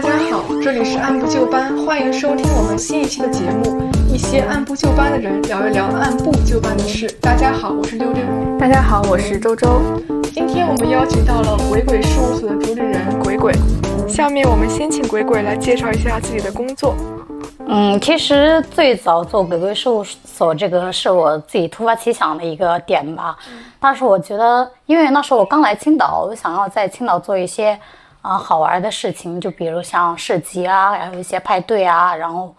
大家好，这里是按部就班，欢迎收听我们新一期的节目，一些按部就班的人聊一聊按部就班的事。大家好，我是六六。大家好，我是周周。今天我们邀请到了鬼鬼事务所的主理人鬼鬼。下面我们先请鬼鬼来介绍一下自己的工作。嗯，其实最早做鬼鬼事务所这个是我自己突发奇想的一个点吧。当时我觉得，因为那时候我刚来青岛，我想要在青岛做一些。啊，好玩的事情，就比如像市集啊，还有一些派对啊，然后，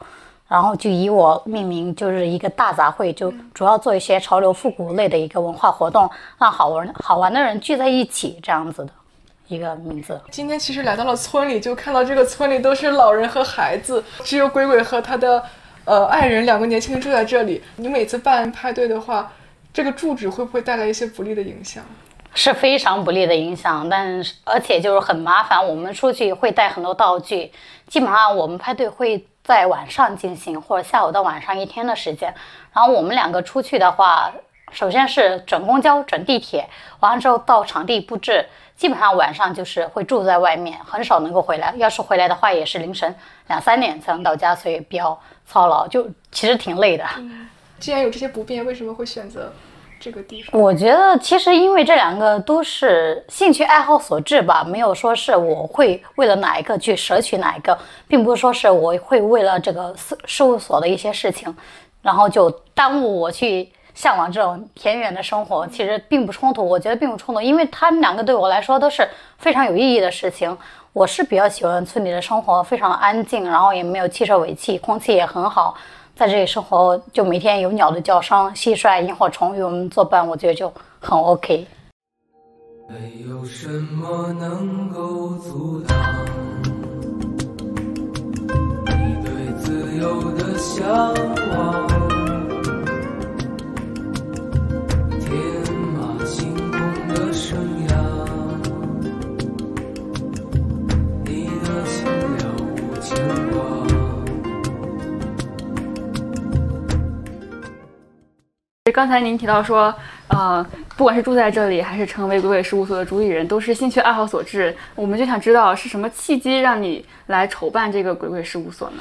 然后就以我命名，就是一个大杂烩，就主要做一些潮流复古类的一个文化活动，让好玩好玩的人聚在一起，这样子的一个名字。今天其实来到了村里，就看到这个村里都是老人和孩子，只有鬼鬼和他的呃爱人两个年轻人住在这里。你每次办派对的话，这个住址会不会带来一些不利的影响？是非常不利的影响，但是而且就是很麻烦。我们出去会带很多道具，基本上我们派对会在晚上进行，或者下午到晚上一天的时间。然后我们两个出去的话，首先是转公交、转地铁，完了之后到场地布置，基本上晚上就是会住在外面，很少能够回来。要是回来的话，也是凌晨两三点才能到家，所以比较操劳，就其实挺累的。既然有这些不便，为什么会选择？这个地方，我觉得其实因为这两个都是兴趣爱好所致吧，没有说是我会为了哪一个去舍取哪一个，并不是说是我会为了这个事事务所的一些事情，然后就耽误我去向往这种田园的生活。其实并不冲突，我觉得并不冲突，因为他们两个对我来说都是非常有意义的事情。我是比较喜欢村里的生活，非常的安静，然后也没有汽车尾气，空气也很好。在这里生活，就每天有鸟的叫声、蟋蟀、萤火虫与我们作伴，我觉得就很 OK。没有什么能够阻挡你对自由的向往。天马行空的生涯。你的情了无情刚才您提到说，呃，不管是住在这里，还是成为鬼鬼事务所的主理人，都是兴趣爱好所致。我们就想知道是什么契机让你来筹办这个鬼鬼事务所呢？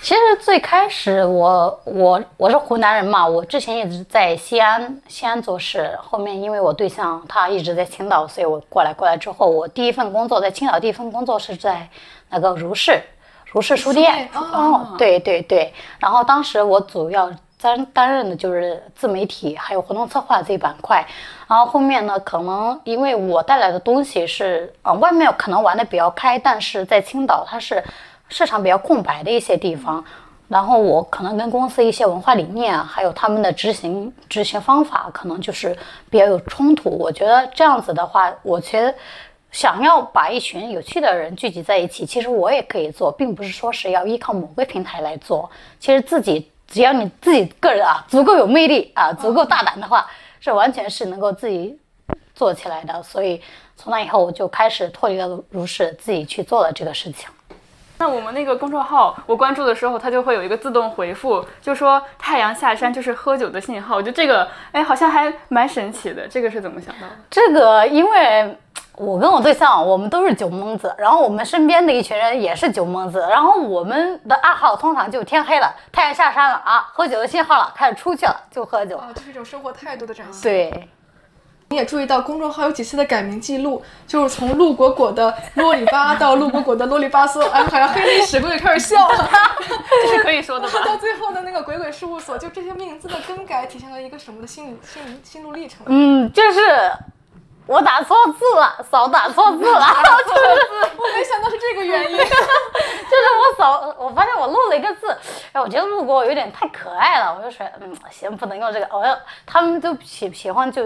其实最开始我我我是湖南人嘛，我之前一直在西安西安做事，后面因为我对象他一直在青岛，所以我过来过来之后，我第一份工作在青岛，第一份工作是在那个如是如是书店。哦，对对对，然后当时我主要。担担任的就是自媒体，还有活动策划这一板块。然后后面呢，可能因为我带来的东西是，呃，外面可能玩的比较开，但是在青岛它是市场比较空白的一些地方。然后我可能跟公司一些文化理念，还有他们的执行执行方法，可能就是比较有冲突。我觉得这样子的话，我觉得想要把一群有趣的人聚集在一起，其实我也可以做，并不是说是要依靠某个平台来做。其实自己。只要你自己个人啊足够有魅力啊，足够大胆的话，是完全是能够自己做起来的。所以从那以后，我就开始脱离了如是，自己去做了这个事情。那我们那个公众号，我关注的时候，它就会有一个自动回复，就说太阳下山就是喝酒的信号。我觉得这个，哎，好像还蛮神奇的。这个是怎么想到的？这个因为。我跟我对象，我们都是酒蒙子，然后我们身边的一群人也是酒蒙子，然后我们的爱好通常就天黑了，太阳下山了啊，喝酒的信号了，开始出去了就喝酒，啊，就是一种生活态度的展现。对，你也注意到公众号有几次的改名记录，就是从陆果果的啰里吧到陆果果的啰里吧嗦，哎，好像黑历史，鬼鬼开始笑了，这是可以说的吧？到最后的那个鬼鬼事务所，就这些名字的更改，体现了一个什么的心理心理心路历程？嗯，就是。我打错字了，扫打错字了，就是我没想到是这个原因，就是我扫，我发现我漏了一个字，哎，我觉得路过有点太可爱了，我就说，嗯，行，不能用这个，我要他们就喜喜欢就，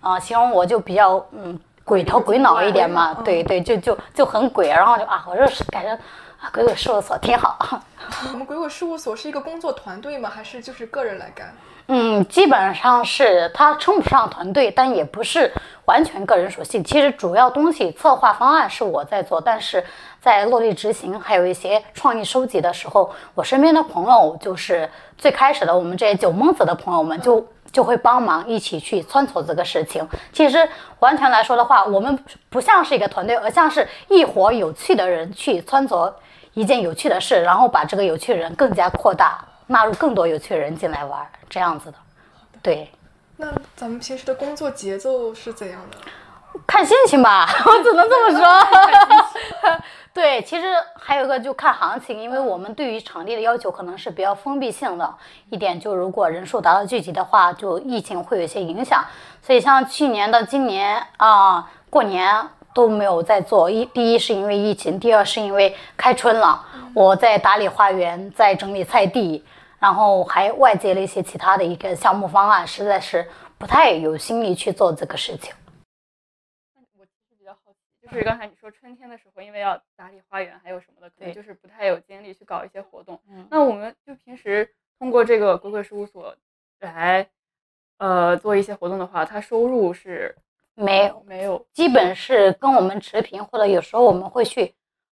啊，形容我就比较嗯鬼头鬼脑一点嘛，对对，就就就很鬼，然后就啊，我就是感觉啊，鬼鬼事务所挺好。我们鬼鬼事务所是一个工作团队吗？还是就是个人来干？嗯，基本上是它称不上团队，但也不是完全个人属性。其实主要东西策划方案是我在做，但是在落地执行，还有一些创意收集的时候，我身边的朋友就是最开始的我们这些酒蒙子的朋友们，就就会帮忙一起去穿梭这个事情。其实完全来说的话，我们不像是一个团队，而像是一伙有趣的人去穿梭一件有趣的事，然后把这个有趣的人更加扩大，纳入更多有趣的人进来玩，这样子的。对，那咱们平时的工作节奏是怎样的？看心情吧，我只能这么说。对，其实还有一个就看行情，因为我们对于场地的要求可能是比较封闭性的一点，就如果人数达到聚集的话，就疫情会有一些影响。所以像去年到今年啊，过年都没有在做。一，第一是因为疫情，第二是因为开春了，我在打理花园，在整理菜地，然后还外接了一些其他的一个项目方案，实在是不太有心力去做这个事情。我其实比较好奇就是刚才你说春天的时候，因为要打理花园，还有什么的，可能就是不太有精力去搞一些活动。嗯，那我们就平时通过这个鬼鬼事务所来，呃，做一些活动的话，它收入是没有没有，基本是跟我们持平，或者有时候我们会去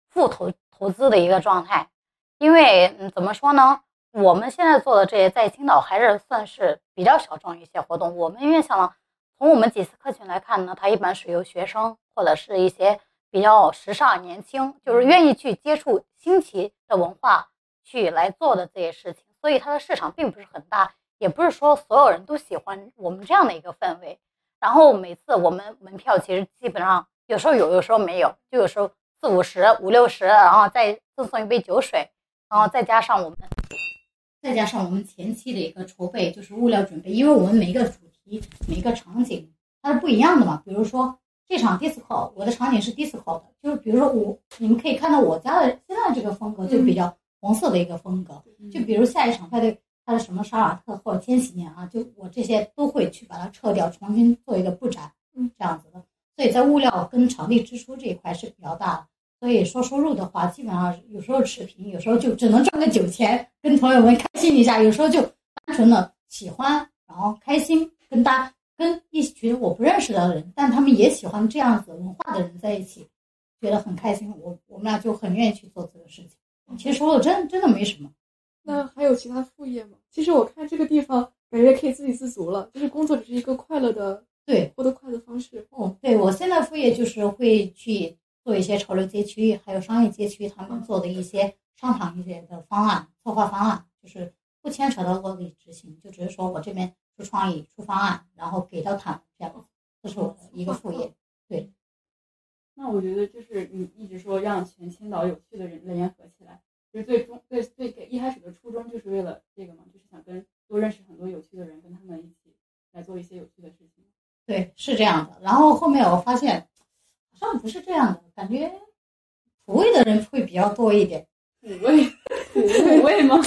负投投资的一个状态。因为嗯，怎么说呢？我们现在做的这些在青岛还是算是比较小众一些活动。我们院校从我们几次课群来看呢，它一般是由学生。或者是一些比较时尚、年轻，就是愿意去接触新奇的文化去来做的这些事情，所以它的市场并不是很大，也不是说所有人都喜欢我们这样的一个氛围。然后每次我们门票其实基本上有时候有，有时候没有，就有时候四五十、五六十，然后再赠送一杯酒水，然后再加上我们，再加上我们前期的一个筹备，就是物料准备，因为我们每一个主题、每一个场景它是不一样的嘛，比如说。这场 disco，我的场景是 disco 的，就是比如说我，你们可以看到我家的现在这个风格就比较红色的一个风格。就比如下一场派对，它是什么沙瓦特或者千禧年啊，就我这些都会去把它撤掉，重新做一个布展，嗯，这样子的。所以在物料跟场地支出这一块是比较大的。所以说收入的话，基本上有时候持平，有时候就只能赚个酒钱，跟朋友们开心一下；有时候就单纯的喜欢，然后开心跟大。跟一群我不认识的人，但他们也喜欢这样子文化的人在一起，觉得很开心。我我们俩就很愿意去做这个事情。其实收入真真的没什么。那还有其他副业吗？其实我看这个地方感觉可以自给自足了，就是工作只是一个快乐的对获得快乐方式。哦，对我现在副业就是会去做一些潮流街区，还有商业街区他们做的一些商场一些的方案策划方案，就是不牵扯到落地执行，就只是说我这边。出创意、出方案，然后给到他们，这样子，这是我的一个副业。对，那我觉得就是你一直说让全青岛有趣的人联合起来，就是最终最最一开始的初衷就是为了这个嘛，就是想跟多认识很多有趣的人，跟他们一起来做一些有趣的事情。对，是这样的。然后后面我发现好像不是这样的，感觉土味的人会比较多一点。土味？土味吗？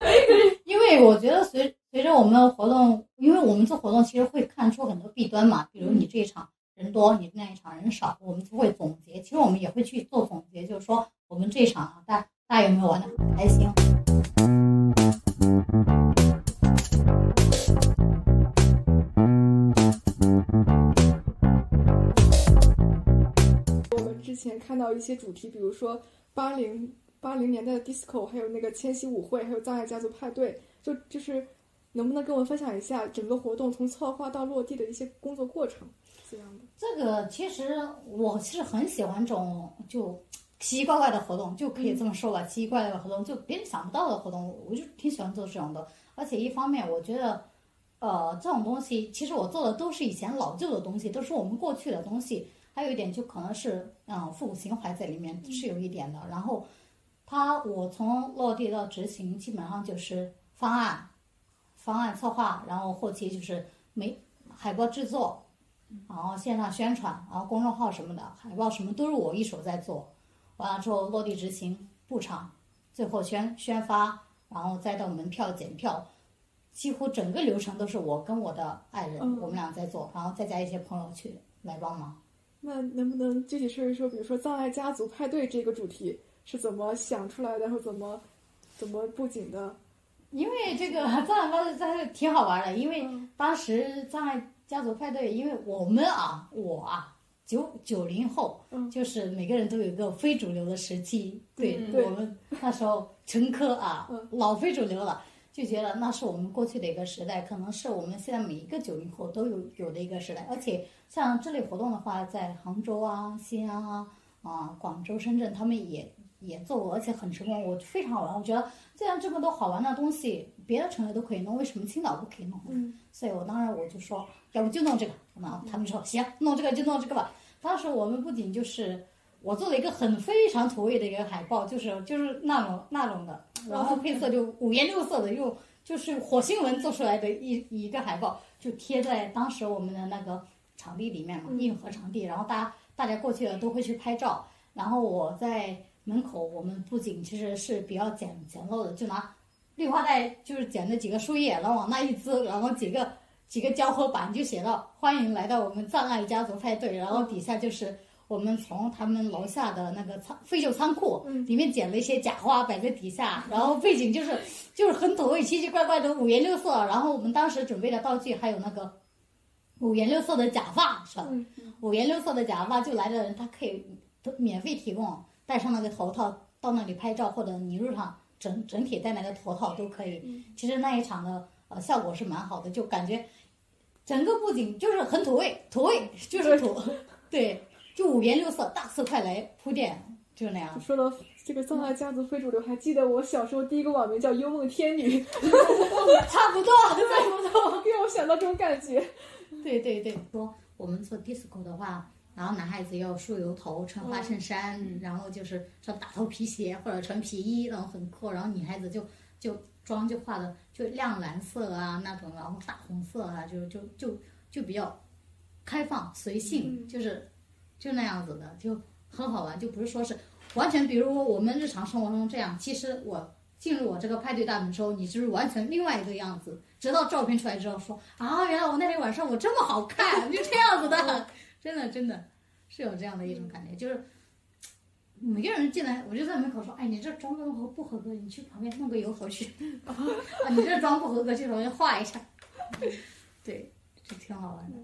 因为我觉得随随着我们的活动，因为我们做活动其实会看出很多弊端嘛，比如你这一场人多，你那一场人少，我们就会总结。其实我们也会去做总结，就是说我们这一场啊，大大家有没有玩的很开心？一些主题，比如说八零。八零年代的 disco，还有那个千禧舞会，还有藏爱家族派对，就就是能不能跟我分享一下整个活动从策划到落地的一些工作过程？这样的。这个其实我是很喜欢这种就奇奇怪怪的活动，就可以这么说吧，奇奇怪怪的活动，就别人想不到的活动，我就挺喜欢做这种的。而且一方面，我觉得，呃，这种东西其实我做的都是以前老旧的东西，都是我们过去的东西。还有一点就可能是嗯复古情怀在里面是有一点的，然后。他我从落地到执行，基本上就是方案、方案策划，然后后期就是美海报制作，然后线上宣传，然后公众号什么的，海报什么都是我一手在做。完了之后落地执行布场，最后宣宣发，然后再到门票检票，几乎整个流程都是我跟我的爱人我们俩在做，然后再加一些朋友去来帮忙。那能不能具体说一说，比如说葬爱家族派对这个主题？是怎么想出来的，然后怎么怎么布景的？因为这个 葬爱派对它是挺好玩的，因为当时葬爱家族派对，因为我们啊，我啊，九九零后，就是每个人都有一个非主流的时期，对我们那时候陈科啊，老非主流了，就觉得那是我们过去的一个时代，可能是我们现在每一个九零后都有有的一个时代。而且像这类活动的话，在杭州啊、西安啊、啊广州、深圳，他们也也做过，而且很成功，我非常好玩。我觉得既然这么多好玩的东西，别的城市都可以弄，为什么青岛不可以弄？嗯，所以我当然我就说，要不就弄这个。那他们说行，弄这个就弄这个吧。当时我们不仅就是我做了一个很非常土味的一个海报，就是就是那种那种的，然后配色就五颜六色的，又就是火星文做出来的一一个海报，就贴在当时我们的那个场地里面嘛，硬核场地，然后大家大家过去了都会去拍照，然后我在门口，我们布景其实是比较简简陋的，就拿绿化带就是剪了几个树叶，然后往那一支，然后几个几个胶合板就写到欢迎来到我们藏爱家族派对，然后底下就是我们从他们楼下的那个仓废旧仓库里面捡了一些假花摆在底下，然后背景就是 就是很土味、奇奇怪怪的五颜六色，然后我们当时准备的道具还有那个五颜六色的假发，是吧？五颜六色的假发，就来的人他可以都免费提供，戴上那个头套到那里拍照，或者你入场整整体戴那个头套都可以。其实那一场的呃效果是蛮好的，就感觉整个布景就是很土味，土味就是土，对，就五颜六色，大色快来铺垫，就那样。说到这个藏爱家族非主流，还记得我小时候第一个网名叫幽梦天女，差不多，差不多。给我想到这种感觉。对对对，说我们做 disco 的话，然后男孩子要梳油头，穿花衬衫，然后就是穿大头皮鞋或者穿皮衣，然后很酷，然后女孩子就就妆就化的就亮蓝色啊那种，然后大红色啊，就就就就比较开放随性，就是就那样子的，就很好玩，就不是说是完全，比如说我们日常生活中这样，其实我。进入我这个派对大门之后，你就是完全另外一个样子。直到照片出来之后，说啊，原来我那天晚上我这么好看，就这样子的，真的真的是有这样的一种感觉，就是每个人进来，我就在门口说，哎，你这妆不合不合格，你去旁边弄个油头去，啊，你这妆不合格，去旁边画一下，对，就挺好玩的，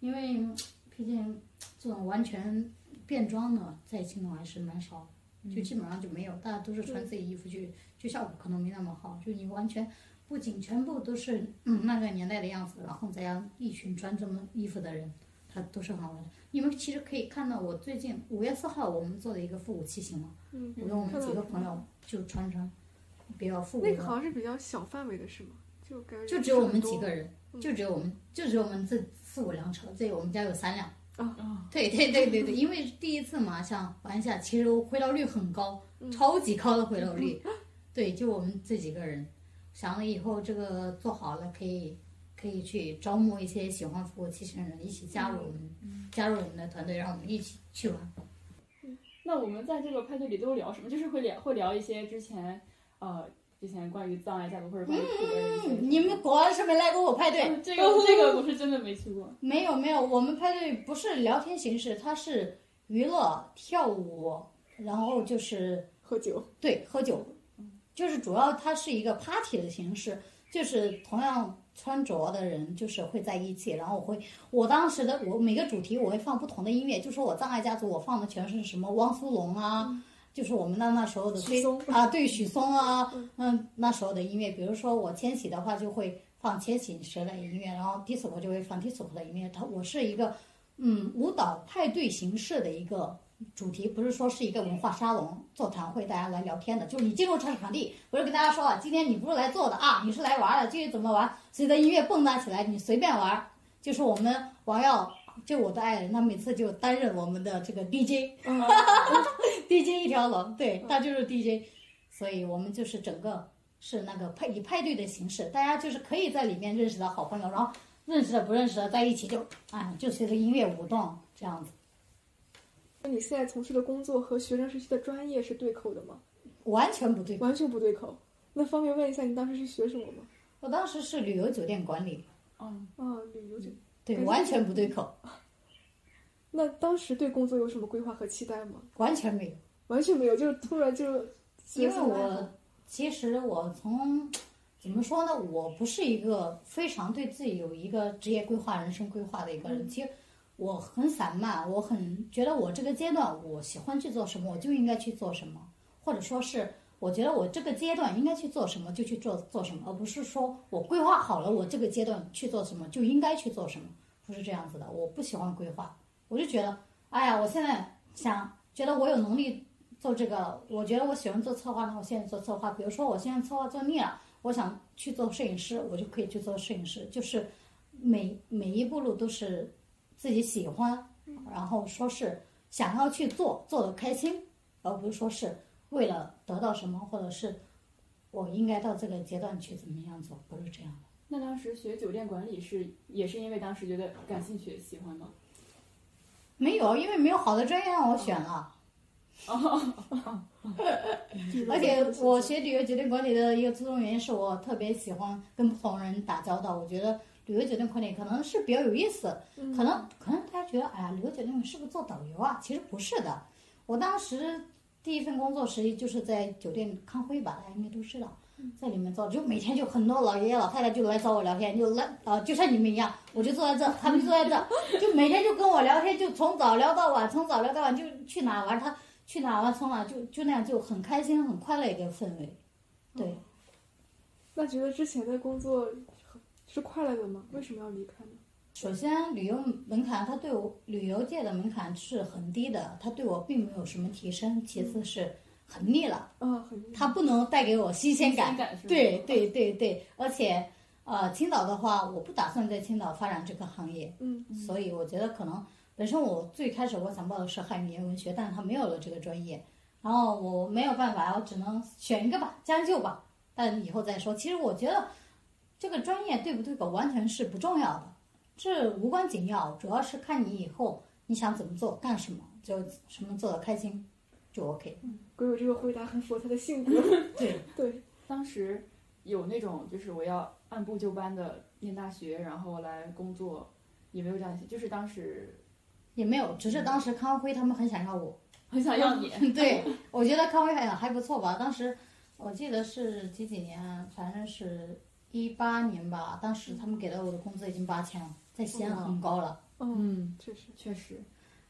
因为毕竟这种完全变装的在青岛还是蛮少。就基本上就没有，大家都是穿自己衣服去，就效果可能没那么好。就你完全不仅全部都是嗯那个年代的样子，然后再让一群穿这么衣服的人，他都是很好玩的。你们其实可以看到，我最近五月四号我们做的一个复古骑行嘛，嗯，我跟我们几个朋友就穿穿比较复古的，那个好像是比较小范围的，是吗？就就只有我们几个人，就只有我们，就只有我们这四五辆车，这我们家有三辆。啊对对对对对，因为第一次嘛，像玩一下，其实回头率很高，超级高的回头率。对，就我们这几个人，想了以后这个做好了，可以可以去招募一些喜欢复古骑行的人一起加入我们，加入我们的团队，让我们一起去玩。那我们在这个派对里都聊什么？就是会聊会聊一些之前呃之前关于葬爱家族或者关于你们果然是没来过我派对。这个这个我是真的没去过。没有没有，我们派对不是聊天形式，它是娱乐、跳舞，然后就是喝酒，对喝酒，就是主要它是一个 party 的形式，就是同样穿着的人就是会在一起，然后我会我当时的我每个主题我会放不同的音乐，就说我葬爱家族我放的全是什么汪苏泷啊。就是我们那那时候的许嵩啊，对许嵩啊，嗯，那时候的音乐，比如说我千玺的话，就会放千玺时代音乐，然后 disco 就会放 disco 的音乐。它我是一个嗯舞蹈派对形式的一个主题，不是说是一个文化沙龙座谈会，大家来聊天的。就是你进入场场地，我就跟大家说啊，今天你不是来做的啊，你是来玩的，至于怎么玩，随着音乐蹦跶起来，你随便玩。就是我们王耀，就我的爱人，他每次就担任我们的这个 DJ。DJ 一条龙，对，他就是 DJ，所以我们就是整个是那个派以派对的形式，大家就是可以在里面认识到好朋友，然后认识的不认识的在一起就啊，就随着音乐舞动这样子。那你现在从事的工作和学生时期的专业是对口的吗？完全不对，完全不对口。那方便问一下，你当时是学什么吗？我当时是旅游酒店管理，嗯，啊，旅游酒。对，完全不对口，那当时对工作有什么规划和期待吗？完全没有。完全没有，就是突然就因为我其实我从怎么说呢，我不是一个非常对自己有一个职业规划、人生规划的一个人。其实我很散漫，我很觉得我这个阶段我喜欢去做什么，我就应该去做什么，或者说是我觉得我这个阶段应该去做什么就去做做什么，而不是说我规划好了我这个阶段去做什么就应该去做什么，不是这样子的。我不喜欢规划，我就觉得，哎呀，我现在想觉得我有能力做这个，我觉得我喜欢做策划，那我现在做策划。比如说我现在策划做腻了，我想去做摄影师，我就可以去做摄影师。就是每每一步路都是自己喜欢，然后说是想要去做，做的开心，而不是说是为了得到什么，或者是我应该到这个阶段去怎么样做，不是这样的。那当时学酒店管理是也是因为当时觉得感兴趣喜欢吗？没有，因为没有好的专业让我选了。而且我学旅游酒店管理的一个初衷原因是我特别喜欢跟不同人打交道。我觉得旅游酒店管理可能是比较有意思，可能可能大家觉得，哎呀，旅游酒店是不是做导游啊？其实不是的。我当时第一份工作实际就是在酒店康辉吧，大家应该都知道，在里面做，就每天就很多老爷爷老太太就来找我聊天，就来啊，就像你们一样，我就坐在这，他们就坐在这，就每天就跟我聊天，就从早聊到晚，从早聊到晚，就去哪玩他。去哪玩从哪就就那样就很开心很快乐一个氛围，对。那觉得之前的工作是快乐的吗？为什么要离开呢？首先，旅游门槛它对我旅游界的门槛是很低的，它对我并没有什么提升。其次是很腻了，嗯，很腻。它不能带给我新鲜感，感对对对对。而且，呃，青岛的话，我不打算在青岛发展这个行业，嗯，所以我觉得可能。本身我最开始我想报的是汉语言文学，但是他没有了这个专业，然后我没有办法，我只能选一个吧，将就吧，但以后再说。其实我觉得这个专业对不对口完全是不重要的，这无关紧要，主要是看你以后你想怎么做，干什么，就什么做的开心就 OK。鬼友这个回答很符合他的性格。对对，当时有那种就是我要按部就班的念大学，然后来工作，也没有这样就是当时。也没有，只是当时康辉他们很想要我，很想要你。对，我觉得康辉还还不错吧。当时我记得是几几年，反正是一八年吧。当时他们给了我的工资已经八千了，在西安很高了。嗯，确实确实。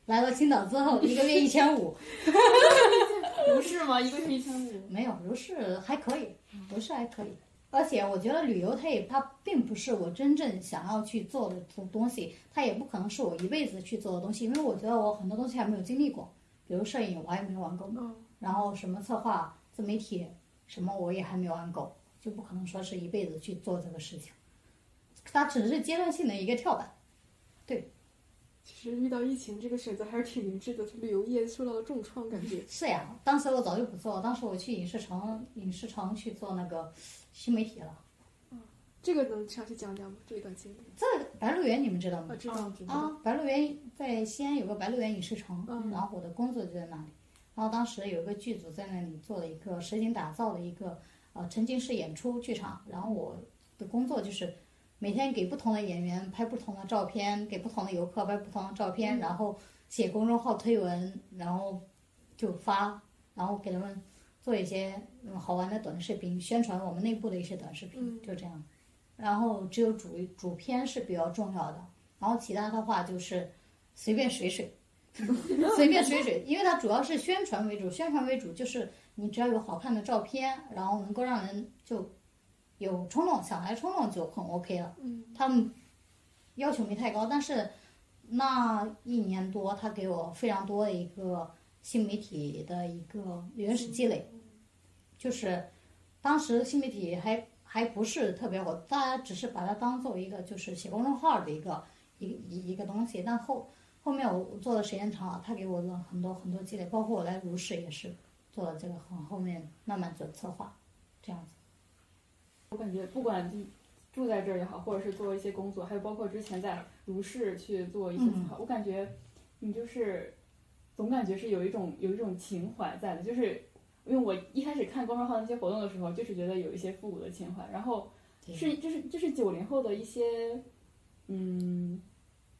来到青岛之后，一个月一千五。如是吗？一个月一千五？没有，如是还可以，如是还可以。而且我觉得旅游它也它并不是我真正想要去做的东东西，它也不可能是我一辈子去做的东西，因为我觉得我很多东西还没有经历过，比如摄影我还没有玩够，然后什么策划、自媒体什么我也还没有玩够，就不可能说是一辈子去做这个事情，它只是阶段性的一个跳板，对。其实遇到疫情这个选择还是挺明智的，旅游业受到了重创，感觉是呀。当时我早就不做，当时我去影视城，影视城去做那个新媒体了。嗯，这个能详细讲讲吗？这一段经历？这白鹿原你们知道吗？知道知道。啊，白鹿原在西安有个白鹿原影视城，然后我的工作就在那里。然后当时有一个剧组在那里做了一个实景打造的一个呃沉浸式演出剧场，然后我的工作就是。每天给不同的演员拍不同的照片，给不同的游客拍不同的照片，然后写公众号推文，然后就发，然后给他们做一些好玩的短视频，宣传我们内部的一些短视频，就这样。然后只有主主片是比较重要的，然后其他的话就是随便水水，随便水水，因为它主要是宣传为主，宣传为主就是你只要有好看的照片，然后能够让人就。有冲动想来冲动就很 OK 了，他们要求没太高，但是那一年多他给我非常多的一个新媒体的一个原始积累，就是当时新媒体还还不是特别火，大家只是把它当做一个就是写公众号的一个一一一个东西，但后后面我做的时间长了，他给我了很多很多积累，包括我来如是也是做了这个很后面慢慢做策划这样子。我感觉不管住在这儿也好，或者是做一些工作，还有包括之前在如是去做一些策划，我感觉你就是总感觉是有一种有一种情怀在的。就是因为我一开始看公众号那些活动的时候，就是觉得有一些复古的情怀。然后是就是就是九零后的一些嗯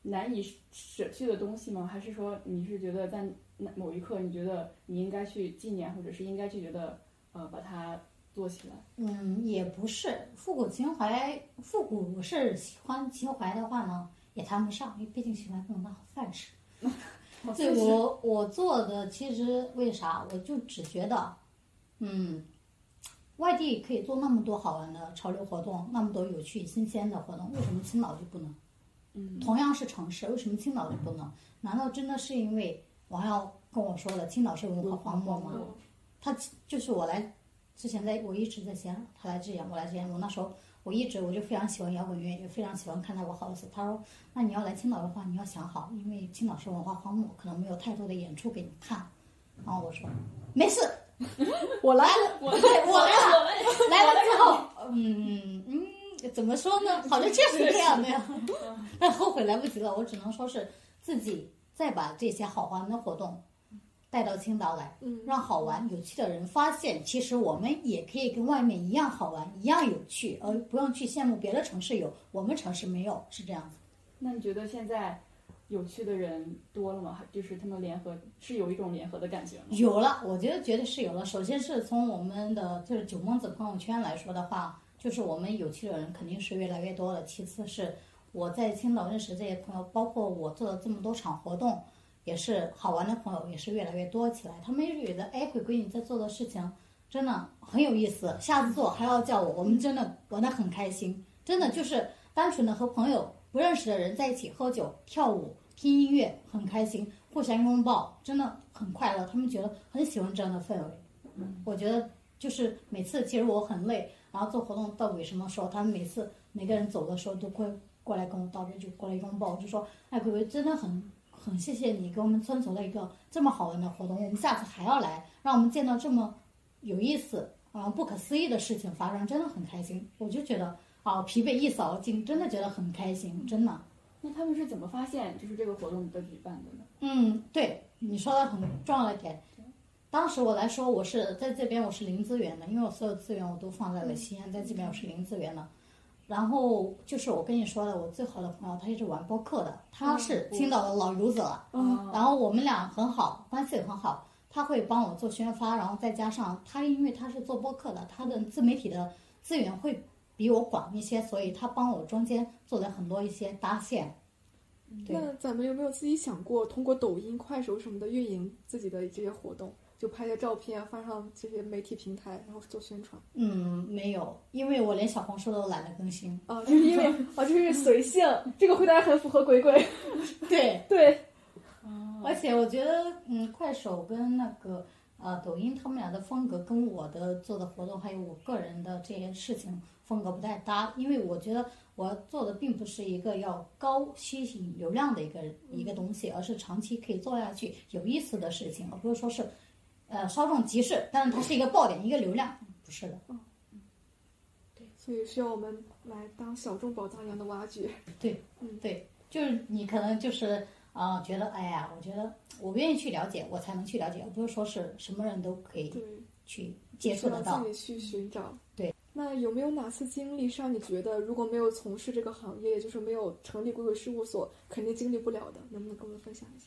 难以舍去的东西吗？还是说你是觉得在某一刻你觉得你应该去纪念，或者是应该去觉得呃把它。做起来，嗯，也不是复古情怀，复古是喜欢情怀的话呢，也谈不上，因为毕竟喜欢不能当饭吃。对我我做的其实为啥，我就只觉得，嗯，外地可以做那么多好玩的潮流活动，那么多有趣新鲜的活动，为什么青岛就不能？嗯，同样是城市，为什么青岛就不能？难道真的是因为王耀跟我说的青岛是文化荒漠吗？他就是我来之前在，我一直在西安，他来之前我来之前，我那时候我一直我就非常喜欢摇滚乐，也非常喜欢看他我 house。他说，那你要来青岛的话，你要想好，因为青岛是文化荒漠，可能没有太多的演出给你看。然后我说，没事，我来了，我来了，来了之后，嗯嗯，怎么说呢？好像确实这样的呀，但后悔来不及了。我只能说是自己再把这些好玩的活动带到青岛来，让好玩有趣的人发现，其实我们也可以跟外面一样好玩，一样有趣，而不用去羡慕别的城市有，我们城市没有，是这样子。那你觉得现在有趣的人多了吗？就是他们联合是有一种联合的感觉吗？有了，我觉得绝对是有了。首先是从我们的就是九梦子朋友圈来说的话，就是我们有趣的人肯定是越来越多了。其次是我在青岛认识这些朋友，包括我做了这么多场活动，也是好玩的朋友也是越来越多起来。他们也觉得，哎，鬼鬼你在做的事情真的很有意思，下次做还要叫我，我们真的玩得很开心。真的就是单纯的和朋友不认识的人在一起喝酒、跳舞、听音乐，很开心，互相拥抱，真的很快乐。他们觉得很喜欢这样的氛围。我觉得就是每次其实我很累，然后做活动到尾声的时候，他们每次每个人走的时候都会过来跟我道别，就过来拥抱，就说：“哎，鬼鬼真的很很谢谢你给我们村组了一个这么好玩的活动，我们下次还要来，让我们见到这么有意思啊不可思议的事情发生，真的很开心。”我就觉得啊，疲惫一扫而尽，真的觉得很开心，真的。那他们是怎么发现就是这个活动的举办的呢？嗯，对，你说的很重要的点。当时我来说，我是在这边我是零资源的，因为我所有资源我都放在了西安，在这边我是零资源的。然后就是我跟你说的，我最好的朋友，他也是玩播客的，他是青岛的老油子了。嗯然后我们俩很好，关系也很好。他会帮我做宣发，然后再加上他，因为他是做播客的，他的自媒体的资源会比我广一些，所以他帮我中间做了很多一些搭线。对那咱们有没有自己想过通过抖音、快手什么的运营自己的这些活动？就拍些照片啊，发上这些媒体平台，然后做宣传嗯，没有，因为我连小红书都懒得更新。啊，就是因为啊，就是随性，这个回答很符合鬼鬼。对，对，而且我觉得，嗯，快手跟那个呃抖音，他们俩的风格跟我的做的活动，还有我个人的这些事情风格不太搭。因为我觉得我做的并不是一个要高吸引流量的一个一个东西，而是长期可以做下去有意思的事情，而不是说是呃稍纵即逝，但是它是一个爆点，一个流量，不是的。嗯，对所以需要我们来当小众宝藏一样的挖掘。对，嗯对，就是你可能就是啊、觉得哎呀，我觉得我愿意去了解，我才能去了解，而不是说是什么人都可以对，去接触得到自。己去寻找。对。那有没有哪次经历是让你觉得，如果没有从事这个行业，也就是没有成立鬼鬼事务所，肯定经历不了的？能不能跟我们分享一下？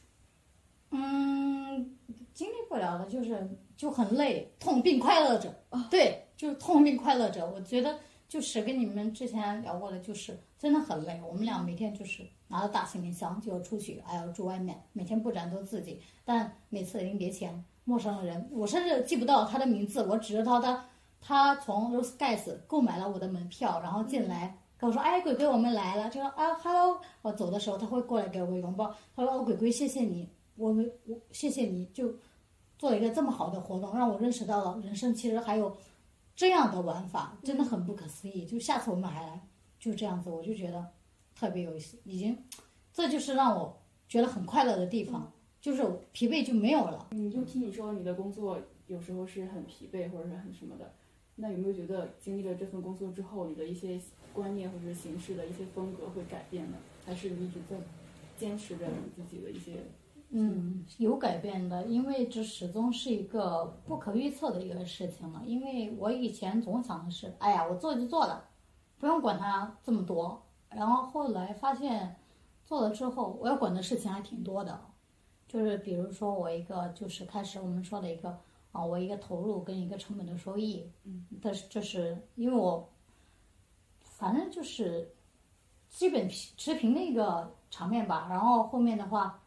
嗯，经历不了的就是就很累，痛并快乐着。对，就是痛并快乐着。我觉得就是跟你们之前聊过的，就是真的很累。我们俩每天就是拿着大行李箱就要出去，还要住外面，每天不展都自己。但每次临别前，陌生的人，我甚至记不到他的名字，我只知道他他从 Rose Guys 购买了我的门票，然后进来。跟我说，哎，鬼鬼，我们来了。就说啊，hello。我走的时候，他会过来给我个拥抱。他说，哦，鬼鬼，谢谢你，我们我谢谢你，就做了一个这么好的活动，让我认识到了人生其实还有这样的玩法，真的很不可思议。就下次我们还来，就这样子，我就觉得特别有意思。已经，这就是让我觉得很快乐的地方，就是疲惫就没有了。你就听你说你的工作有时候是很疲惫或者是很什么的，那有没有觉得经历了这份工作之后，你的一些观念或者是行事的一些风格会改变呢？还是你一直在坚持着你自己的一些？嗯，有改变的，因为这始终是一个不可预测的一个事情嘛。因为我以前总想的是，哎呀，我做就做了，不用管它这么多。然后后来发现，做了之后，我要管的事情还挺多的。就是比如说，我一个就是开始我们说的一个啊，我一个投入跟一个成本的收益，嗯，但是这是因为我，反正就是基本持平的一个场面吧。然后后面的话。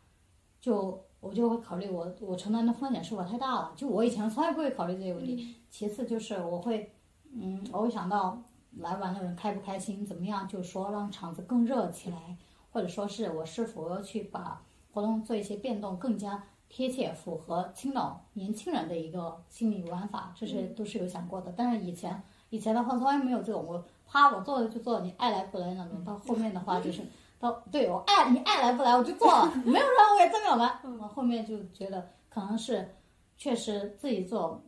就我就会考虑我我承担的风险是否太大了。就我以前从来不会考虑这个问题。其次就是我会嗯，我会想到来玩的人开不开心，怎么样，就是说让场子更热起来，或者说是我是否要去把活动做一些变动，更加贴切符合青岛年轻人的一个心理玩法，这些都是有想过的。但是以前以前的话从来没有这种，我啪我做了就做，你爱来不来那种。到后面的话就是到对我爱你爱来不来我就做了，没有人我也这么样玩。我后面就觉得可能是确实自己做。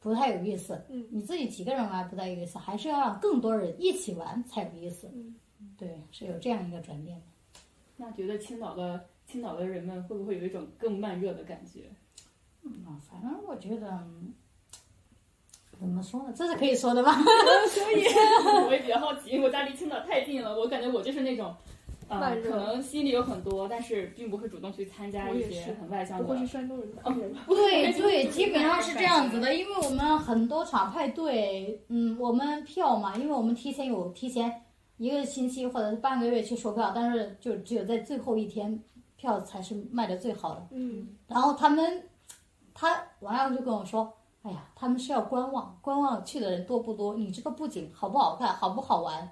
不太有意思，嗯，你自己几个人玩不太有意思，还是要让更多人一起玩才有意思，嗯，对，是有这样一个转变的。那觉得青岛的青岛的人们会不会有一种更慢热的感觉？嗯，反正我觉得，怎么说呢？这是可以说的吧？所以 我也比较好奇，因为我家离青岛太近了，我感觉我就是那种。呃，可能心里有很多，但是并不会主动去参加一些很外向的。不会是山东人的。对 对，基本上是这样子的，因为我们很多场派对，嗯，我们票嘛，因为我们提前有提前一个星期或者是半个月去售票，但是就只有在最后一天票才是卖的最好的。嗯。然后他们，他完了就跟我说：“哎呀，他们是要观望，观望去的人多不多？你这个布景好不好看，好不好玩？”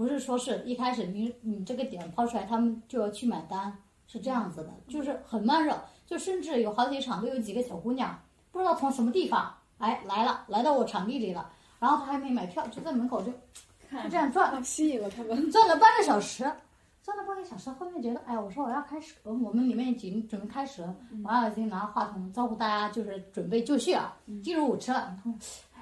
不是说是一开始你你这个点抛出来，他们就要去买单，是这样子的，就是很慢热，就甚至有好几场都有几个小姑娘，不知道从什么地方哎来了，来到我场地里了，然后她还没买票，就在门口就 就这样转，吸引了他们，转了半个小时。转了半个小时，后面觉得，哎呀，我说我要开始，我们里面已经准备开始了，王小金拿话筒招呼大家，就是准备就绪啊，进入舞池了。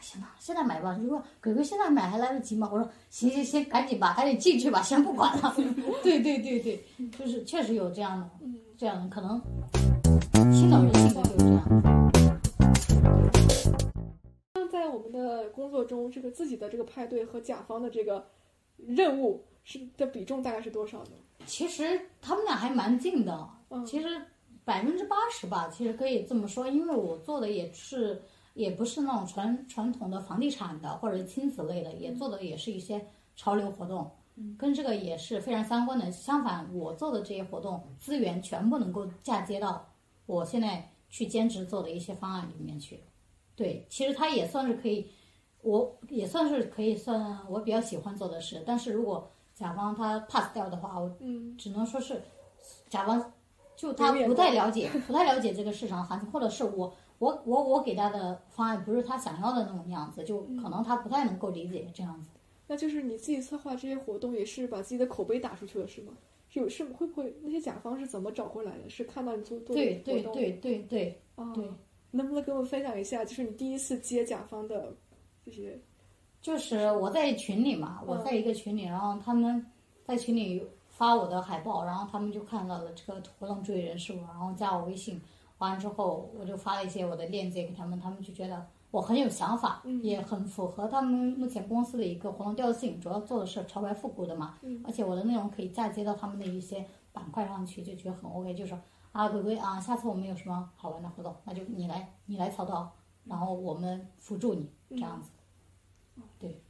行了，现在买吧。如果鬼鬼现在买还来得及吗？我说，行行行，赶紧吧，赶紧进去吧，先不管了。对对对对，就是确实有这样的，这样的可能，青岛人性格就是这样。在我们的工作中，这个自己的这个派对和甲方的这个任务。是的比重大概是多少呢？其实他们俩还蛮近的，其实百分之八十吧，其实可以这么说，因为我做的也是，也不是那种传传统的房地产的或者亲子类的，也做的也是一些潮流活动，跟这个也是非常相关的。相反，我做的这些活动资源全部能够嫁接到我现在去兼职做的一些方案里面去。对，其实它也算是可以，我也算是可以算我比较喜欢做的事，但是如果甲方他 pass 掉的话，我只能说是甲方就他不太了解，不太了解这个市场行情，或者是我我我我给他的方案不是他想要的那种样子，就可能他不太能够理解这样子。那就是你自己策划这些活动，也是把自己的口碑打出去了，是吗？有是会不会那些甲方是怎么找过来的？是看到你做做对对对对对啊，能不能跟我们分享一下，就是你第一次接甲方的这些？就是我在群里嘛，我在一个群里，然后他们在群里发我的海报，然后他们就看到了这个活动助理人是我，然后加我微信，完了之后我就发了一些我的链接给他们，他们就觉得我很有想法，也很符合他们目前公司的一个活动调性，主要做的是潮牌复古的嘛，而且我的内容可以嫁接到他们的一些板块上去，就觉得很 OK，就说啊鬼鬼啊，下次我们有什么好玩的活动，那就你来你来操刀，然后我们辅助你这样子。对，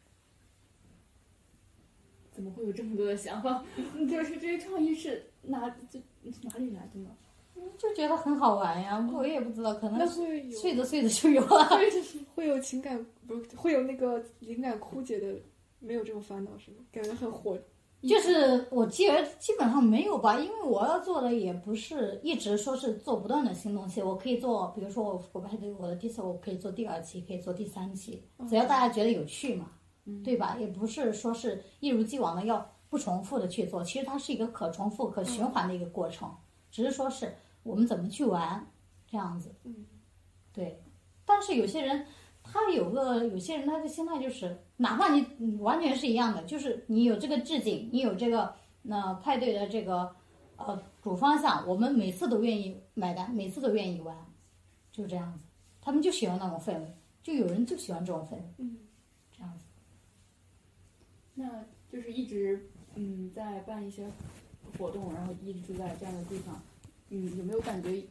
怎么会有这么多的想法？就是这些创意是哪就哪里来的呢？就觉得很好玩呀，我也不知道，可能会睡着睡着就有了。会有情感不会有那个灵感枯竭的，没有这种烦恼是吗？感觉很火。就是我基基本上没有吧，因为我要做的也不是一直说是做不断的新东西，我可以做，比如说我我拍的我的第四，我可以做第二期，可以做第三期，只要大家觉得有趣嘛，对吧？也不是说是一如既往的要不重复的去做，其实它是一个可重复、可循环的一个过程，只是说是我们怎么去玩这样子。嗯，对，但是有些人。他有个有些人，他的心态就是，哪怕你完全是一样的，就是你有这个置景，你有这个那派对的这个呃主方向，我们每次都愿意买单，每次都愿意玩，就这样子。他们就喜欢那种氛围，就有人就喜欢这种氛围，嗯，这样子。那就是一直嗯在办一些活动，然后一直住在这样的地方，嗯，有没有感觉？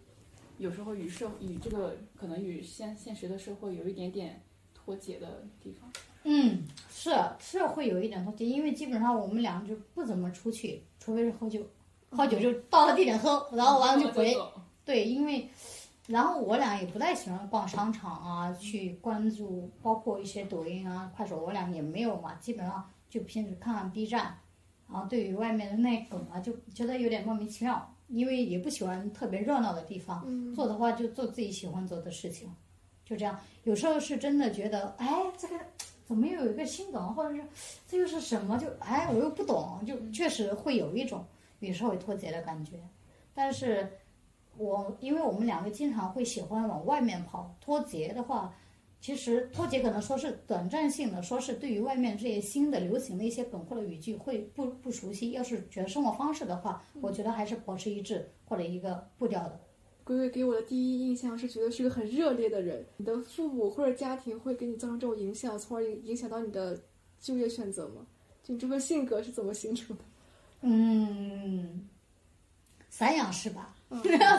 有时候与社与这个可能与现现实的社会有一点点脱节的地方。嗯，是是会有一点脱节，因为基本上我们俩就不怎么出去，除非是喝酒，喝酒就到了地点喝，然后完了就回。对，因为然后我俩也不太喜欢逛商场啊，去关注包括一些抖音啊、快手，我俩也没有嘛，基本上就平时看看 B 站，然后对于外面的那梗啊，就觉得有点莫名其妙，因为也不喜欢特别热闹的地方，做的话就做自己喜欢做的事情，就这样。有时候是真的觉得，哎，这个怎么又有一个新梗，或者是这又是什么？就哎，我又不懂，就确实会有一种有时候会脱节的感觉，但是。我因为我们两个经常会喜欢往外面跑，脱节的话，其实脱节可能说是短暂性的，说是对于外面这些新的流行的一些梗或者语句会不不熟悉。要是觉得生活方式的话，我觉得还是保持一致或者一个步调的。鬼鬼给我的第一印象是觉得是个很热烈的人。你的父母或者家庭会给你造成这种影响，从而影影响到你的就业选择吗？就你这个性格是怎么形成的？嗯。散养是吧？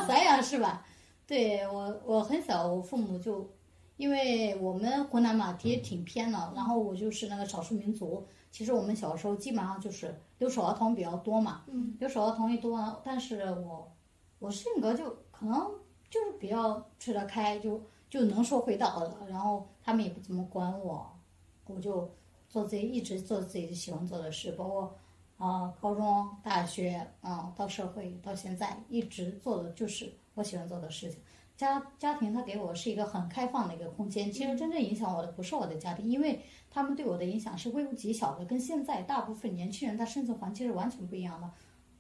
散养是吧？对我，我很小，我父母就，因为我们湖南嘛，也挺偏的，然后我就是那个少数民族。其实我们小时候基本上就是留守儿童比较多嘛，留守儿童一多，但是我，我性格就可能就是比较吃得开，就就能说会道的，然后他们也不怎么管我，我就做自己一直做自己喜欢做的事，包括。啊，高中、大学，啊，到社会，到现在，一直做的就是我喜欢做的事情。家家庭他给我是一个很开放的一个空间。其实真正影响我的不是我的家庭，因为他们对我的影响是微乎其小的，跟现在大部分年轻人他生存环境是完全不一样的。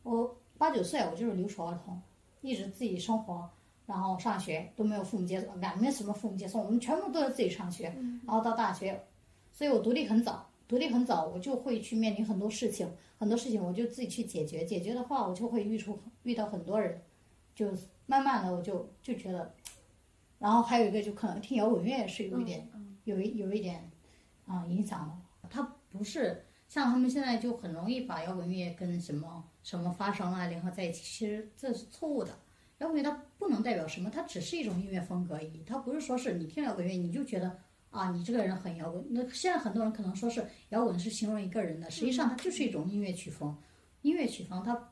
我八九岁，我就是留守儿童，一直自己生活，然后上学都没有父母接送，俺没什么父母接送，我们全部都是自己上学，然后到大学，所以我独立很早。独立很早，我就会去面临很多事情，很多事情我就自己去解决。解决的话，我就会遇出遇到很多人，就慢慢的我就就觉得，然后还有一个就可能听摇滚乐是有一点，有一有一点啊影响的。它不是像他们现在就很容易把摇滚乐跟什么什么发声啊联合在一起，其实这是错误的。摇滚乐它不能代表什么，它只是一种音乐风格而已。它不是说是你听摇滚乐你就觉得。啊，你这个人很摇滚。那现在很多人可能说是摇滚是形容一个人的，实际上它就是一种音乐曲风。音乐曲风它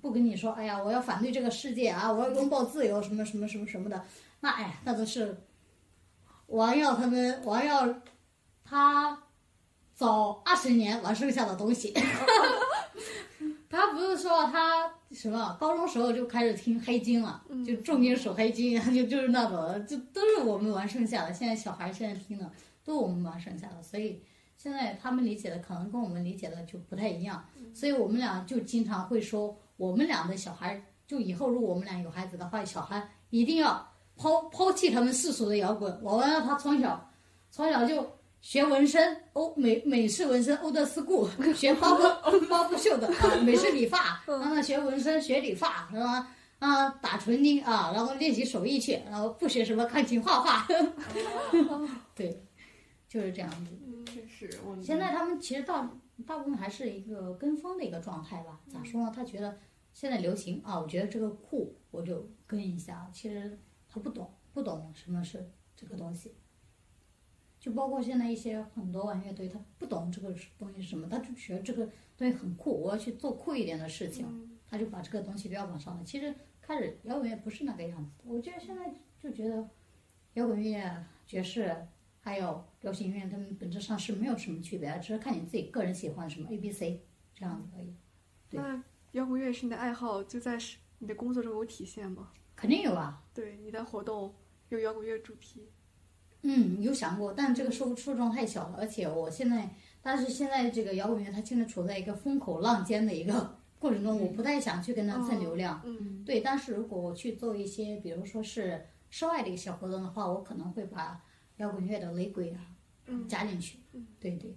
不跟你说，哎呀，我要反对这个世界啊，我要拥抱自由，什么什么什么什么的。那哎，那都是王耀他们王耀他早二十年玩剩下的东西。他不是说他什么高中时候就开始听黑金了，就重金属黑金，就就是那种，就都是我们玩剩下的。现在小孩现在听的都我们玩剩下的，所以现在他们理解的可能跟我们理解的就不太一样。所以我们俩就经常会说，我们俩的小孩，就以后如果我们俩有孩子的话，小孩一定要抛抛弃他们世俗的摇滚，我们让他从小从小就。学纹身，欧美美式纹身，old school，学包布包布绣的啊，美式理发，让他学纹身，学理发是吧？啊，打唇钉啊，然后练习手艺去，然后不学什么钢琴画画。对，就是这样子。嗯，确实。现在他们其实大大部分还是一个跟风的一个状态吧？咋说呢？他觉得现在流行啊，我觉得这个酷，我就跟一下。其实他不懂，不懂什么是这个东西。就包括现在一些很多玩乐队，他不懂这个东西是什么，他就觉得这个东西很酷，我要去做酷一点的事情，他就把这个东西标榜上了。其实开始摇滚乐不是那个样子，我觉得现在就觉得摇滚乐、爵士还有流行音乐，他们本质上是没有什么区别，只是看你自己个人喜欢什么 A、B、C 这样子而已。那摇滚乐是你的爱好，就在你的工作中有体现吗？肯定有啊。对，你的活动有摇滚乐主题。嗯，有想过，但这个受受众太小了，而且我现在，但是现在这个摇滚乐它现在处在一个风口浪尖的一个过程中，我不太想去跟它蹭流量。嗯，对，但是如果我去做一些，比如说是室外的一个小活动的话，我可能会把摇滚乐的雷鬼啊加进去。嗯，对对。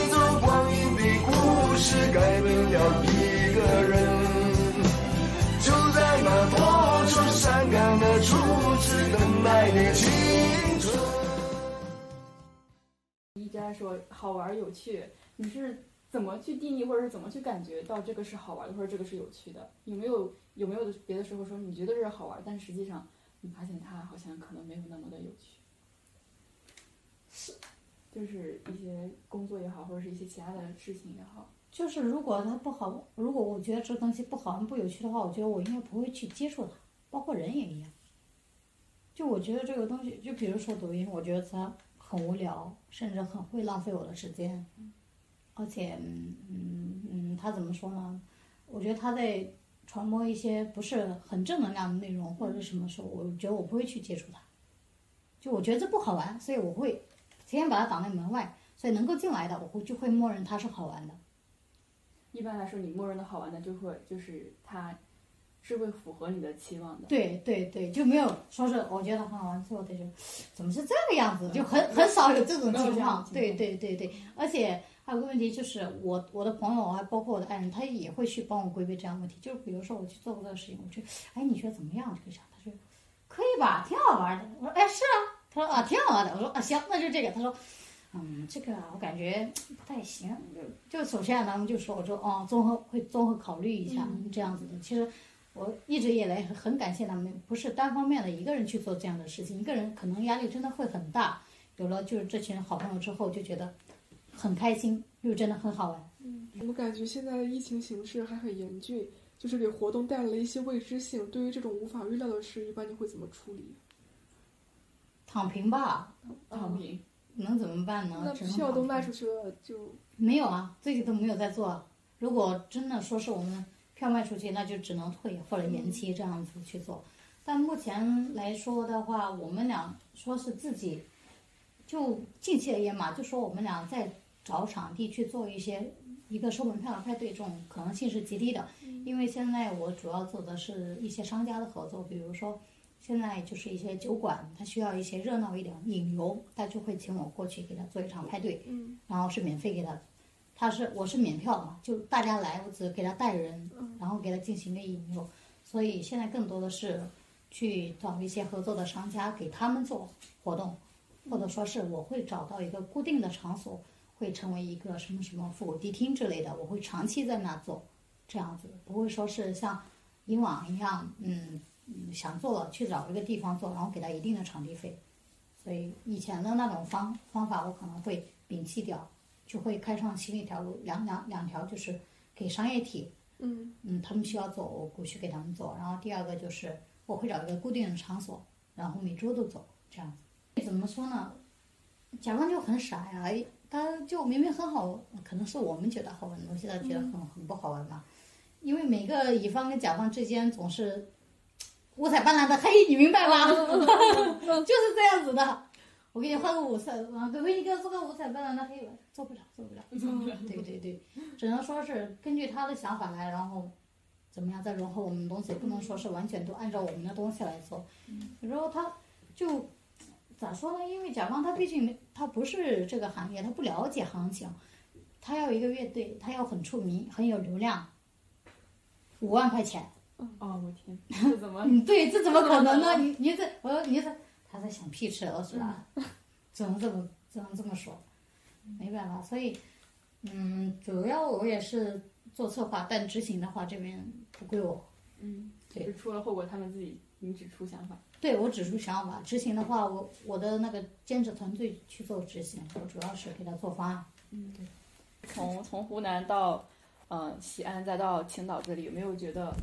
改变了一个人。就在那多愁善感的初。次等待的青春。一直在说好玩有趣，你是怎么去定义，或者是怎么去感觉到这个是好玩的，或者这个是有趣的？有没有有没有别的时候说你觉得这是好玩，但实际上你发现它好像可能没有那么的有趣？是，就是一些工作也好，或者是一些其他的事情也好。就是如果它不好，如果我觉得这东西不好玩、不有趣的话，我觉得我应该不会去接触它，包括人也一样。就我觉得这个东西，就比如说抖音，我觉得它很无聊，甚至很会浪费我的时间，而且，嗯嗯嗯，它怎么说呢？我觉得它在传播一些不是很正能量的内容，或者是什么时候，我觉得我不会去接触它。就我觉得这不好玩，所以我会提前把它挡在门外。所以能够进来的，我会就会默认它是好玩的。一般来说，你默认的好玩的就会就是它是会符合你的期望的。对对对，就没有说是我觉得很好玩，最后他就怎么是这个样子，就很很少有这种情况。对对对对，而且还有个问题就是，我我的朋友还包括我的爱人，他也会去帮我规避这样的问题。就是比如说我去做过这个事情，我就，哎，你觉得怎么样？这个啥？他说可以吧，挺好玩的。我说哎是啊，他说啊挺好玩的。我说啊行，那就这个。他说。嗯，这个啊我感觉不太行，就就首先咱们就说，我说哦，综合会综合考虑一下、这样子的。其实我一直以来很很感谢他们，不是单方面的一个人去做这样的事情，一个人可能压力真的会很大。有了就是这群好朋友之后，就觉得很开心，又真的很好玩。我感觉现在的疫情形势还很严峻，就是给活动带来了一些未知性。对于这种无法预料的事，一般你会怎么处理？躺平吧，躺平，能怎么办呢？那票都卖出去了，就没有啊，这个都没有在做啊。如果真的说是我们票卖出去，那就只能退或者延期这样子去做。但目前来说的话，我们俩说是自己，就近期而言嘛，就说我们俩在找场地去做一些一个收门票的派对，这种可能性是极低的。因为现在我主要做的是一些商家的合作，比如说现在就是一些酒馆，他需要一些热闹一点引流，他就会请我过去给他做一场派对，嗯，然后是免费给他，他是我是免票的嘛，就大家来，我只给他带人，然后给他进行一个引流，所以现在更多的是去找一些合作的商家给他们做活动，或者说是我会找到一个固定的场所，会成为一个什么什么复古迪厅之类的，我会长期在那做，这样子。不会说是像以往一样，嗯嗯，想做了去找一个地方做，然后给他一定的场地费。所以以前的那种方方法，我可能会摒弃掉，就会开创新的一条路，两两两条就是给商业体，嗯嗯，他们需要做，我过去给他们做。然后第二个就是我会找一个固定的场所，然后每周都走这样子。怎么说呢？甲方就很傻呀，哎他就明明很好，可能是我们觉得好玩的东西，他觉得很很不好玩嘛。因为每个乙方跟甲方之间总是五彩斑斓的黑，你明白吗？就是这样子的。我给你画个五彩，啊，给维尼哥做个五彩斑斓的黑吧，做不了，做不了，做不了。对对对，只能说是根据他的想法来，然后怎么样再融合我们的东西，不能说是完全都按照我们的东西来做。有时候他就咋说呢？因为甲方他毕竟他不是这个行业，他不了解行情，他要一个乐队，他要很出名，很有流量，五万块钱。哦，我天，这怎么？嗯，对，这怎么可能呢？你你这，我说你这，他在想屁吃，我说啊，只能这么只能这么说，没办法。所以，嗯，主要我也是做策划，但执行的话这边不归我。嗯，对就出了后果，他们自己你只出想法。对我只出想法，执行的话，我我的那个兼职团队去做执行，我主要是给他做方案。嗯，对从从湖南到呃西安，再到青岛这里，有没有觉得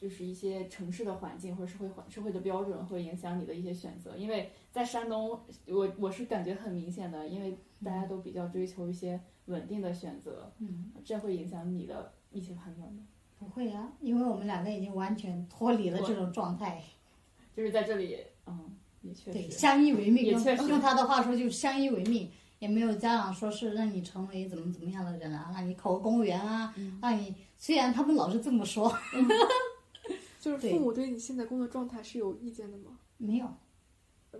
就是一些城市的环境或者社会环社会的标准会影响你的一些选择？因为在山东，我我是感觉很明显的，因为大家都比较追求一些稳定的选择，嗯，这会影响你的一些判断吗？不会啊，因为我们两个已经完全脱离了这种状态，就是在这里，嗯，也确对，实，相依为命。也确实用他的话说，就是相依为命，也没有家长说是让你成为怎么怎么样的人啊，让你考个公务员啊，嗯让你虽然他们老是这么说，就是父母对你现在工作状态是有意见的吗？没有，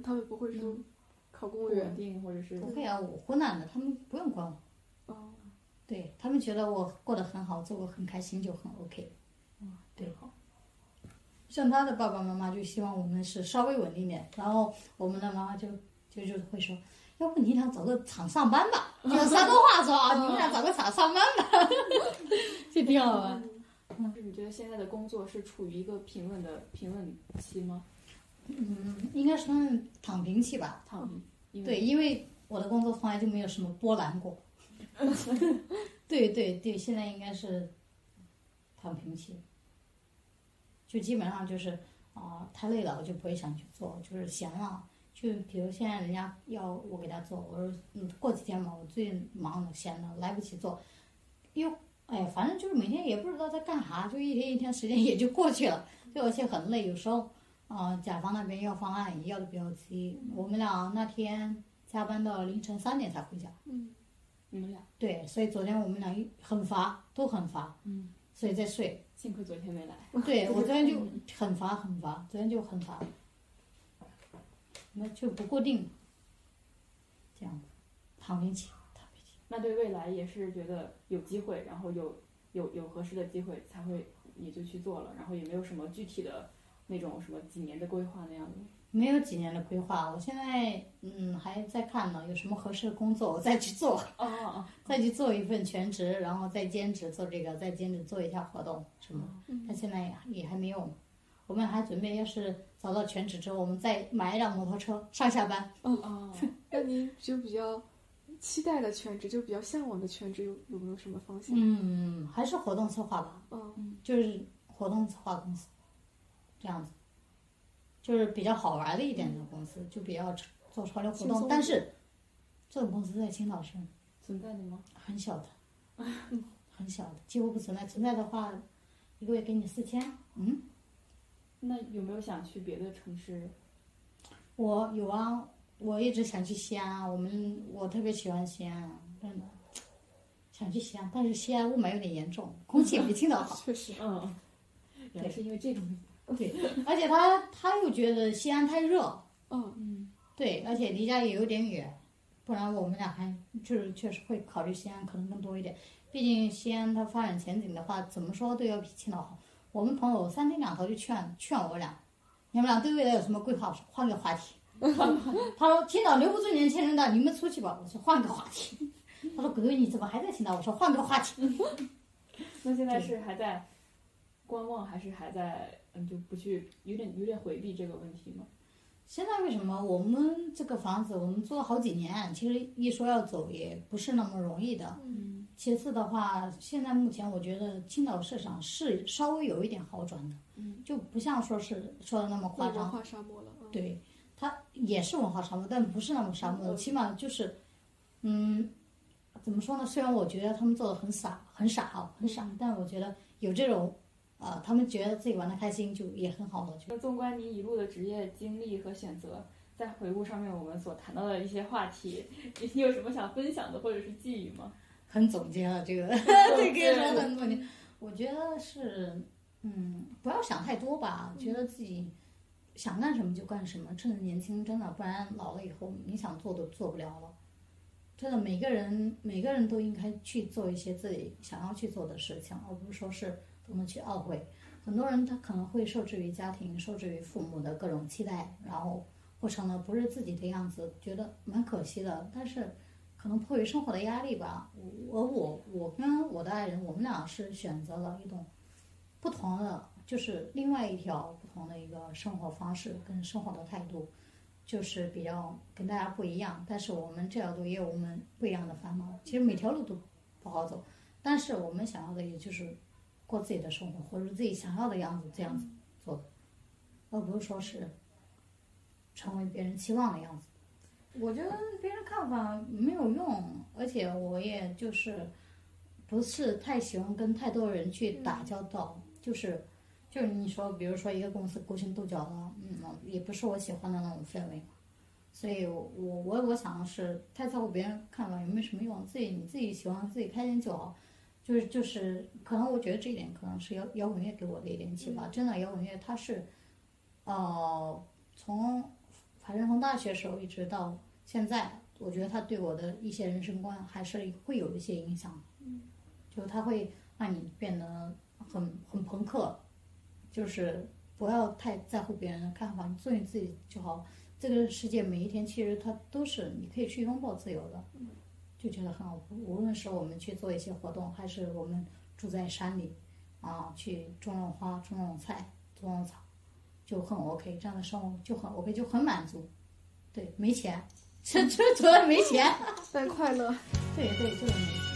他们不会说嗯。考公务员，定或者是不会啊，我湖南的，他们不用管我，哦，对他们觉得我过得很好，做我很开心就很 OK。对，像他的爸爸妈妈就希望我们是稍微稳定点，然后我们的妈妈就就就会说，要不你俩找个厂上班吧，用山东话说啊，你们俩找个厂上班吧，就挺好玩。现在的工作是处于一个平稳的平稳期吗？嗯，应该算躺平期吧。躺平，对，因为我的工作从来就没有什么波澜过。对对对，现在应该是躺平期，就基本上就是啊、太累了我就不会想去做，就是闲了。就比如现在人家要我给他做，我说嗯过几天吧，我最忙了闲了来不及做，又哎反正就是每天也不知道在干啥，就一天一天时间也就过去了，就而且很累，有时候啊、甲方那边要方案也要的比较急，我们俩那天加班到凌晨三点才回家。嗯你们俩，对，所以昨天我们俩很乏，都很乏，嗯，所以在睡。幸亏昨天没来。对我昨天就 很乏很乏，昨天就很乏，那就不固定，这样子，躺平期，躺平期。那对未来也是觉得有机会，然后有有有合适的机会才会也就去做了，然后也没有什么具体的那种什么几年的规划那样的。没有几年的规划，我现在嗯还在看呢，有什么合适的工作我再去做，哦哦哦，再去做一份全职，然后再兼职做这个，再兼职做一下活动什么。但现在也还没有，我们还准备要是找到全职之后，我们再买一辆摩托车上下班。哦，那您就比较期待的全职，就比较向往的全职有有没有什么方向？嗯，还是活动策划吧，嗯就是活动策划公司，这样子，就是比较好玩的一点的公司，就比较做潮流活动。但是这种公司在青岛是存在的吗？很小的，很小的，几乎不存在。存在的话，一个月给你四千。嗯，那有没有想去别的城市？我有啊，我一直想去西安啊。我们我特别喜欢西安啊，真的想去西安，但是西安雾霾有点严重，空气也比青岛好。确实，嗯，原来是因为这种。对，而且他他又觉得西安太热，嗯嗯，对，而且离家也有点远，不然我们俩还就是确实会考虑西安可能更多一点。毕竟西安它发展前景的话，怎么说都要比青岛好。我们朋友三天两头就劝劝我俩，你们俩对未来有什么规划？换个话题。他说青岛留不住年轻人的，你们出去吧。我说换个话题。他说鬼鬼你怎么还在青岛？我说换个话题。那现在是还在观望，还是还在嗯就不去有点有点回避这个问题吗？现在为什么我们这个房子我们租了好几年，其实一说要走也不是那么容易的。嗯，其次的话，现在目前我觉得青岛市场是稍微有一点好转的，嗯，就不像说是说的那么夸文张。化沙漠了。嗯，对，它也是文化沙漠，但不是那么沙漠，起码就是，嗯，怎么说呢？虽然我觉得他们做的很傻，很傻啊，很傻，但我觉得有这种，呃，他们觉得自己玩的开心，就也很好了。就那纵观你一路的职业经历和选择，在回顾上面我们所谈到的一些话题，你你有什么想分享的或者是寄语吗？很总结了这个，这个 说很总结。我觉得是，嗯，不要想太多吧，觉得自己想干什么就干什么，趁着年轻，真的，不然老了以后你想做都做不了了。真的，每个人每个人都应该去做一些自己想要去做的事情，而不是说是怎么去懊悔。很多人他可能会受制于家庭，受制于父母的各种期待，然后活成了不是自己的样子，觉得蛮可惜的。但是可能迫于生活的压力吧，而我我跟我的爱人，我们俩是选择了一种不同的，就是另外一条不同的一个生活方式跟生活的态度，就是比较跟大家不一样。但是我们这条路也有我们不一样的烦恼，其实每条路都不好走，但是我们想要的也就是过自己的生活，或者自己想要的样子，这样子做，而不是说是成为别人期望的样子。我觉得别人看法没有用，而且我也就是不是太喜欢跟太多人去打交道，就是就是你说，比如说一个公司勾心斗角的，嗯，也不是我喜欢的那种氛围嘛。所以我我我想的是，太在乎别人看法也没什么用，自己你自己喜欢自己开心就好。就是就是，可能我觉得这一点可能是摇摇滚乐给我的一点启发。真的，摇滚乐它是，呃，从反正从大学时候一直到现在，我觉得它对我的一些人生观还是会有一些影响。嗯，就它会让你变得很很朋克，就是不要太在乎别人的看法，你做你自己就好。这个世界每一天其实它都是你可以去拥抱自由的，就觉得很好。无论是我们去做一些活动，还是我们住在山里，啊，去种种花、种种菜、种种草，就很 OK。这样的生活就很 OK，就很满足。对，没钱，这这主要没钱。但快乐。对对，就是没钱。